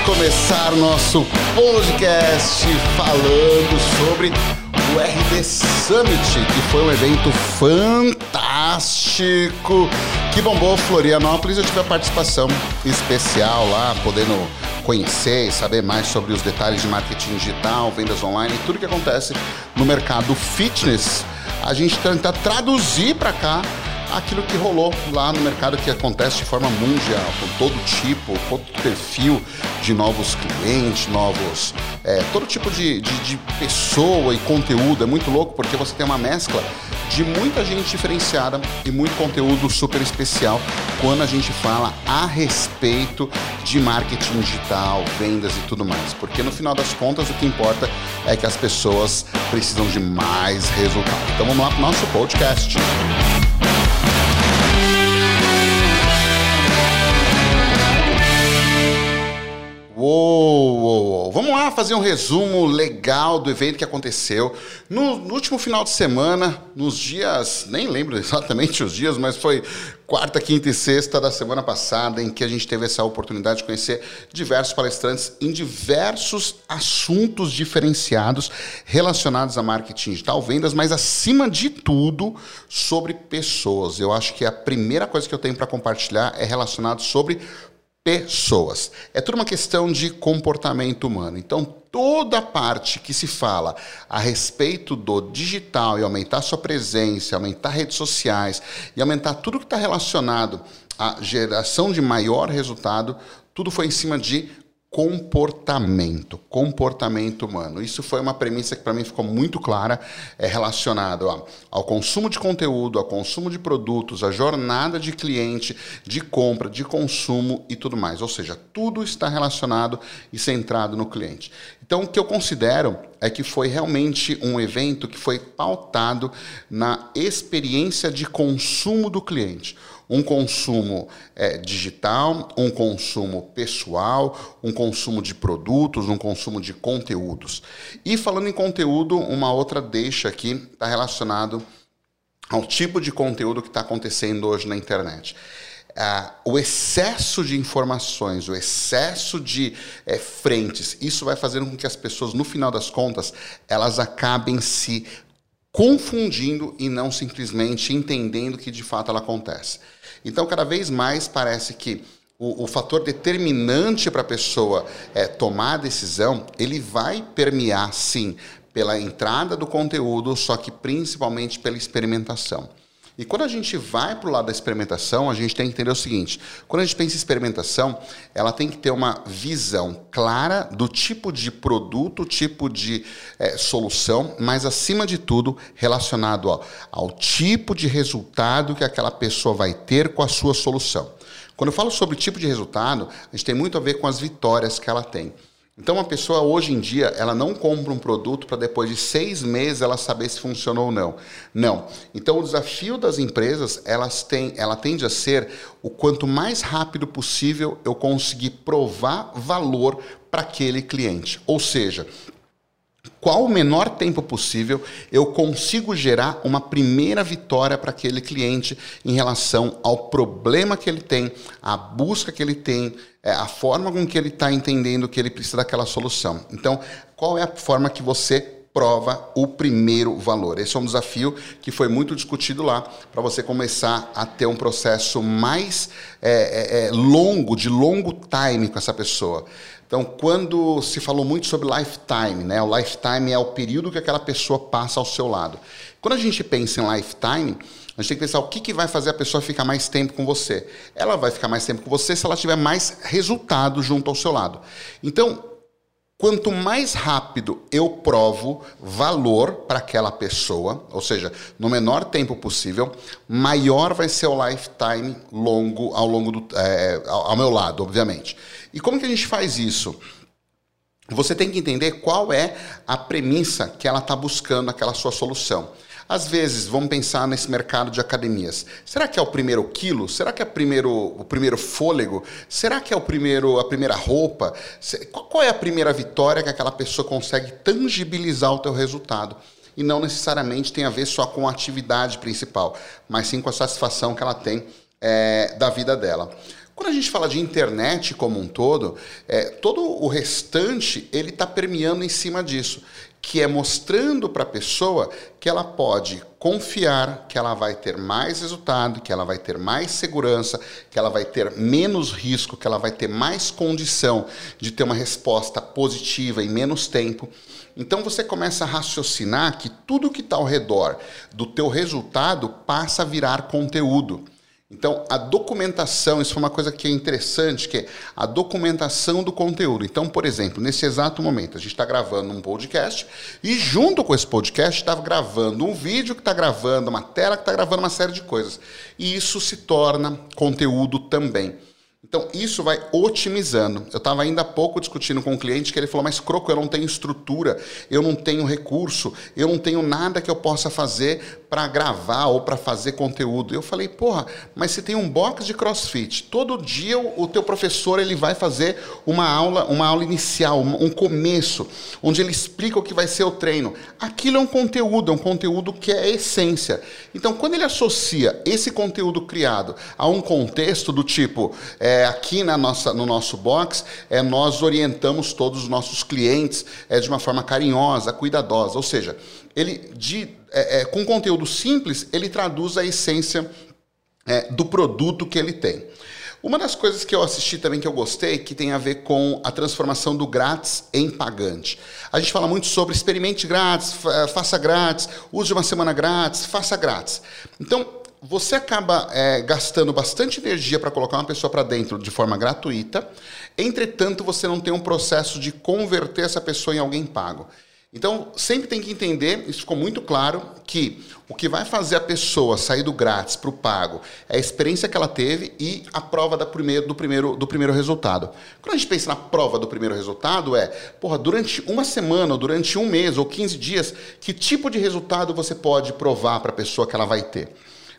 começar nosso podcast falando sobre o RD Summit, que foi um evento fantástico que bombou Florianópolis. Eu tive a participação especial lá, podendo conhecer e saber mais sobre os detalhes de marketing digital, vendas online e tudo que acontece no mercado fitness. A gente tenta traduzir para cá aquilo que rolou lá no mercado que acontece de forma mundial, com todo tipo, todo perfil de novos clientes, novos. É, todo tipo de, de, de, pessoa e conteúdo. É muito louco porque você tem uma mescla de muita gente diferenciada e muito conteúdo super especial quando a gente fala a respeito de marketing digital, vendas e tudo mais. Porque no final das contas o que importa é que as pessoas precisam de mais resultado. Então vamos lá para o nosso podcast. Uou, uou, uou. Vamos lá fazer um resumo legal do evento que aconteceu no, no, último final de semana, nos dias, nem lembro exatamente os dias, mas foi quarta, quinta e sexta da semana passada, em que a gente teve essa oportunidade de conhecer diversos palestrantes em diversos assuntos diferenciados relacionados a marketing digital, vendas, mas acima de tudo sobre pessoas. Eu acho que a primeira coisa que eu tenho para compartilhar é relacionado sobre pessoas. É tudo uma questão de comportamento humano. Então, toda parte que se fala a respeito do digital e aumentar sua presença, aumentar redes sociais e aumentar tudo que está relacionado à geração de maior resultado, tudo foi em cima de comportamento, comportamento humano. Isso foi uma premissa que para mim ficou muito clara, é relacionado ao, consumo de conteúdo, ao consumo de produtos, à jornada de cliente, de compra, de consumo e tudo mais. Ou seja, tudo está relacionado e centrado no cliente. Então, o que eu considero é que foi realmente um evento que foi pautado na experiência de consumo do cliente um consumo é, digital, um consumo pessoal, um consumo de produtos, um consumo de conteúdos. E falando em conteúdo, uma outra deixa aqui está relacionado ao tipo de conteúdo que está acontecendo hoje na internet. Uh, o excesso de informações, o excesso de é, frentes, isso vai fazendo com que as pessoas, no final das contas, elas acabem se confundindo e não simplesmente entendendo que de fato ela acontece. Então, cada vez mais parece que o, o fator determinante para a pessoa é, tomar a decisão, ele vai permear, sim, pela entrada do conteúdo, só que principalmente pela experimentação. E quando a gente vai para o lado da experimentação, a gente tem que entender o seguinte: quando a gente pensa em experimentação, ela tem que ter uma visão clara do tipo de produto, tipo de é, solução, mas acima de tudo relacionado ao, ao tipo de resultado que aquela pessoa vai ter com a sua solução. Quando eu falo sobre tipo de resultado, a gente tem muito a ver com as vitórias que ela tem. Então, uma pessoa hoje em dia, ela não compra um produto para depois de seis meses ela saber se funcionou ou não. Não. Então, o desafio das empresas, elas têm, ela tende a ser o quanto mais rápido possível eu conseguir provar valor para aquele cliente. Ou seja, qual o menor tempo possível eu consigo gerar uma primeira vitória para aquele cliente em relação ao problema que ele tem, à busca que ele tem, é, a forma com que ele está entendendo que ele precisa daquela solução. Então, qual é a forma que você prova o primeiro valor. Esse é um desafio que foi muito discutido lá para você começar a ter um processo mais é, é, é longo, de longo time com essa pessoa. Então, quando se falou muito sobre lifetime, né? O lifetime é o período que aquela pessoa passa ao seu lado. Quando a gente pensa em lifetime, a gente tem que pensar o que, que vai fazer a pessoa ficar mais tempo com você. Ela vai ficar mais tempo com você se ela tiver mais resultado junto ao seu lado. Então, Quanto mais rápido eu provo valor para aquela pessoa, ou seja, no menor tempo possível, maior vai ser o lifetime longo ao longo do é, ao meu lado, obviamente. E como que a gente faz isso? Você tem que entender qual é a premissa que ela está buscando aquela sua solução. Às vezes, vamos pensar nesse mercado de academias. Será que é o primeiro quilo? Será que é o primeiro, o primeiro fôlego? Será que é o primeiro, a primeira roupa? Qual é a primeira vitória que aquela pessoa consegue tangibilizar o teu resultado? E não necessariamente tem a ver só com a atividade principal, mas sim com a satisfação que ela tem é, da vida dela. Quando a gente fala de internet como um todo, é, todo o restante ele está permeando em cima disso, que é mostrando para a pessoa que ela pode confiar, que ela vai ter mais resultado, que ela vai ter mais segurança, que ela vai ter menos risco, que ela vai ter mais condição de ter uma resposta positiva em menos tempo. Então você começa a raciocinar que tudo que está ao redor do teu resultado passa a virar conteúdo. Então, a documentação, isso foi uma coisa que é interessante, que é a documentação do conteúdo. Então, por exemplo, nesse exato momento, a gente está gravando um podcast e junto com esse podcast está gravando um vídeo que está gravando uma tela que está gravando uma série de coisas. E isso se torna conteúdo também. Então, isso vai otimizando. Eu estava ainda há pouco discutindo com um cliente que ele falou: Mas, Croco, eu não tenho estrutura, eu não tenho recurso, eu não tenho nada que eu possa fazer para gravar ou para fazer conteúdo. Eu falei: Porra, mas você tem um box de crossfit. Todo dia o teu professor ele vai fazer uma aula, uma aula inicial, um começo, onde ele explica o que vai ser o treino. Aquilo é um conteúdo, é um conteúdo que é a essência. Então, quando ele associa esse conteúdo criado a um contexto do tipo. É, aqui na nossa, no nosso box, é, nós orientamos todos os nossos clientes é, de uma forma carinhosa, cuidadosa. Ou seja, ele de, é, é com conteúdo simples, ele traduz a essência é, do produto que ele tem. Uma das coisas que eu assisti também que eu gostei, que tem a ver com a transformação do grátis em pagante. A gente fala muito sobre experimente grátis, faça grátis, use uma semana grátis, faça grátis. Então, você acaba é, gastando bastante energia para colocar uma pessoa para dentro de forma gratuita, entretanto, você não tem um processo de converter essa pessoa em alguém pago. Então, sempre tem que entender, isso ficou muito claro, que o que vai fazer a pessoa sair do grátis para o pago é a experiência que ela teve e a prova primeiro, do, primeiro, do primeiro resultado. Quando a gente pensa na prova do primeiro resultado, é, porra, durante uma semana, ou durante um mês, ou 15 dias, que tipo de resultado você pode provar para a pessoa que ela vai ter?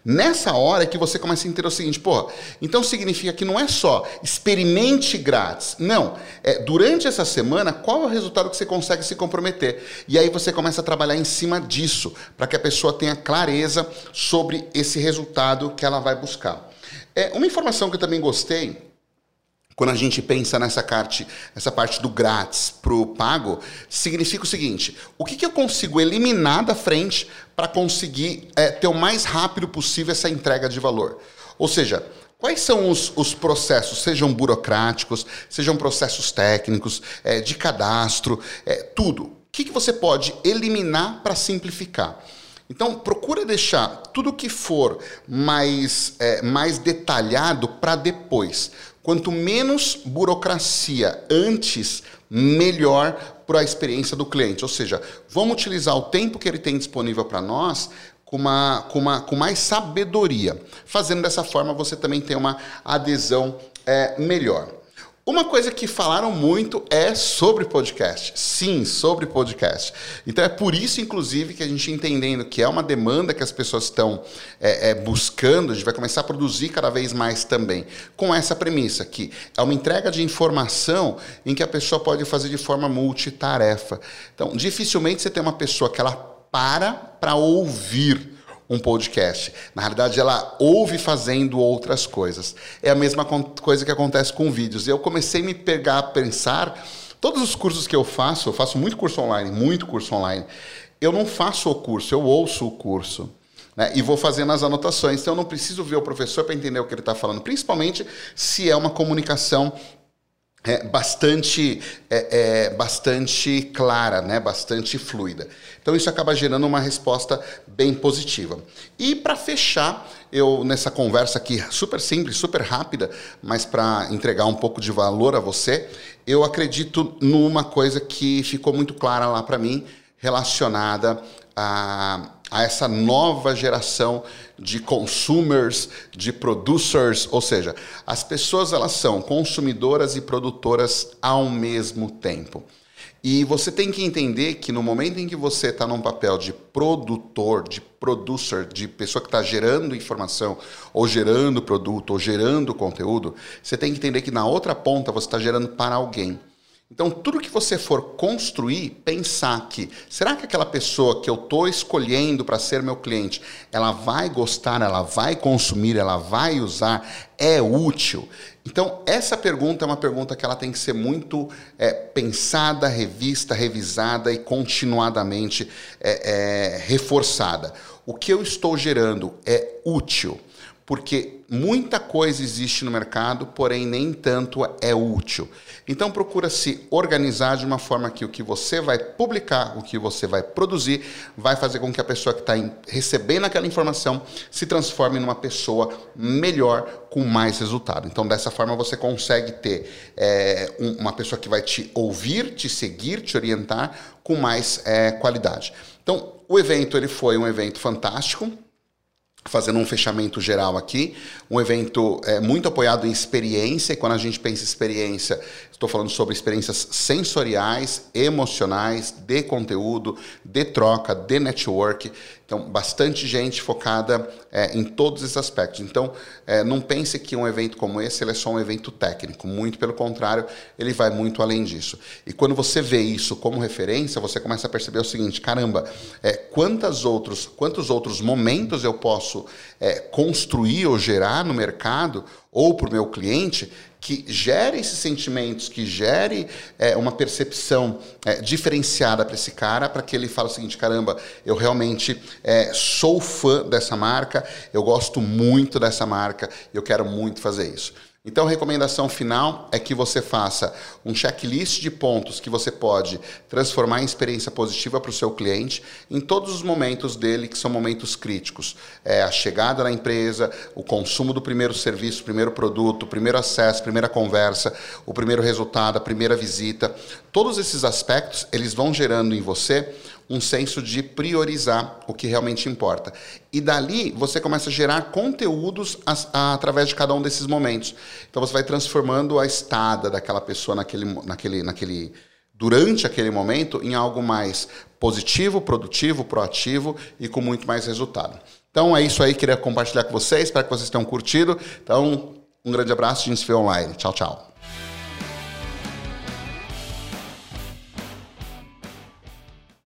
Nessa hora é que você começa a entender o seguinte, pô, então significa que não é só experimente grátis. Não. É, durante essa semana, qual é o resultado que você consegue se comprometer? E aí você começa a trabalhar em cima disso, para que a pessoa tenha clareza sobre esse resultado que ela vai buscar. É, uma informação que eu também gostei quando a gente pensa nessa parte, essa parte do grátis para o pago, significa o seguinte: o que, que eu consigo eliminar da frente para conseguir é, ter o mais rápido possível essa entrega de valor? Ou seja, Quais são os, os, processos, sejam burocráticos, sejam processos técnicos, é, de cadastro, é, tudo? O que, que você pode eliminar para simplificar? Então, procura deixar tudo que for mais, é, mais detalhado para depois. Quanto menos burocracia antes, melhor para a experiência do cliente. Ou seja, vamos utilizar o tempo que ele tem disponível para nós com, uma, com, uma, com mais sabedoria. Fazendo dessa forma, você também tem uma adesão é, melhor. Uma coisa que falaram muito é sobre podcast. Sim, sobre podcast. Então é por isso, inclusive, que a gente entendendo que é uma demanda que as pessoas estão é, é, buscando, a gente vai começar a produzir cada vez mais também, com essa premissa, que é uma entrega de informação em que a pessoa pode fazer de forma multitarefa. Então, dificilmente você tem uma pessoa que ela para para ouvir um podcast. Na realidade, ela ouve fazendo outras coisas. É a mesma coisa que acontece com vídeos. Eu comecei a me pegar a pensar. Todos os cursos que eu faço, eu faço muito curso online, muito curso online. Eu não faço o curso, eu ouço o curso. Né, e vou fazendo as anotações. Então, eu não preciso ver o professor para entender o que ele está falando, principalmente se é uma comunicação é, bastante, é, é, bastante clara, né? bastante fluida. Então isso acaba gerando uma resposta bem positiva. E para fechar, eu nessa conversa aqui super simples, super rápida, mas para entregar um pouco de valor a você, eu acredito numa coisa que ficou muito clara lá para mim, relacionada a a essa nova geração de consumers, de producers, ou seja, as pessoas elas são consumidoras e produtoras ao mesmo tempo. E você tem que entender que no momento em que você está num papel de produtor, de producer, de pessoa que está gerando informação, ou gerando produto, ou gerando conteúdo, você tem que entender que na outra ponta você está gerando para alguém. Então, tudo que você for construir, pensar que será que aquela pessoa que eu estou escolhendo para ser meu cliente, ela vai gostar, ela vai consumir, ela vai usar, é útil? Então, essa pergunta é uma pergunta que ela tem que ser muito é, pensada, revista, revisada e continuadamente é, é, reforçada. O que eu estou gerando é útil porque muita coisa existe no mercado, porém nem tanto é útil. Então procura se organizar de uma forma que o que você vai publicar, o que você vai produzir, vai fazer com que a pessoa que está recebendo aquela informação se transforme numa pessoa melhor, com mais resultado. Então dessa forma você consegue ter é, um, uma pessoa que vai te ouvir, te seguir, te orientar com mais é, qualidade. Então o evento ele foi um evento fantástico fazendo um fechamento geral aqui, um evento é, muito apoiado em experiência, e quando a gente pensa em experiência, estou falando sobre experiências sensoriais, emocionais, de conteúdo, de troca, de network. Então, bastante gente focada é, em todos esses aspectos. Então, é, não pense que um evento como esse é só um evento técnico. Muito pelo contrário, ele vai muito além disso. E quando você vê isso como referência, você começa a perceber o seguinte: caramba, é, quantos outros, quantos outros momentos eu posso é, construir ou gerar no mercado ou para o meu cliente que gere esses sentimentos, que gere é, uma percepção é, diferenciada para esse cara, para que ele fale o seguinte: caramba, eu realmente é, sou fã dessa marca, eu gosto muito dessa marca, eu quero muito fazer isso. Então, a recomendação final é que você faça um checklist de pontos que você pode transformar em experiência positiva para o seu cliente em todos os momentos dele, que são momentos críticos. É a chegada na empresa, o consumo do primeiro serviço, primeiro produto, primeiro acesso, primeira conversa, o primeiro resultado, a primeira visita. Todos esses aspectos, eles vão gerando em você um senso de priorizar o que realmente importa. E dali você começa a gerar conteúdos a, a, através de cada um desses momentos. Então você vai transformando a estada daquela pessoa naquele, naquele, naquele, durante aquele momento em algo mais positivo, produtivo, proativo e com muito mais resultado. Então é isso aí, queria compartilhar com vocês, espero que vocês tenham curtido. Então, um grande abraço, a gente se vê online. Tchau, tchau.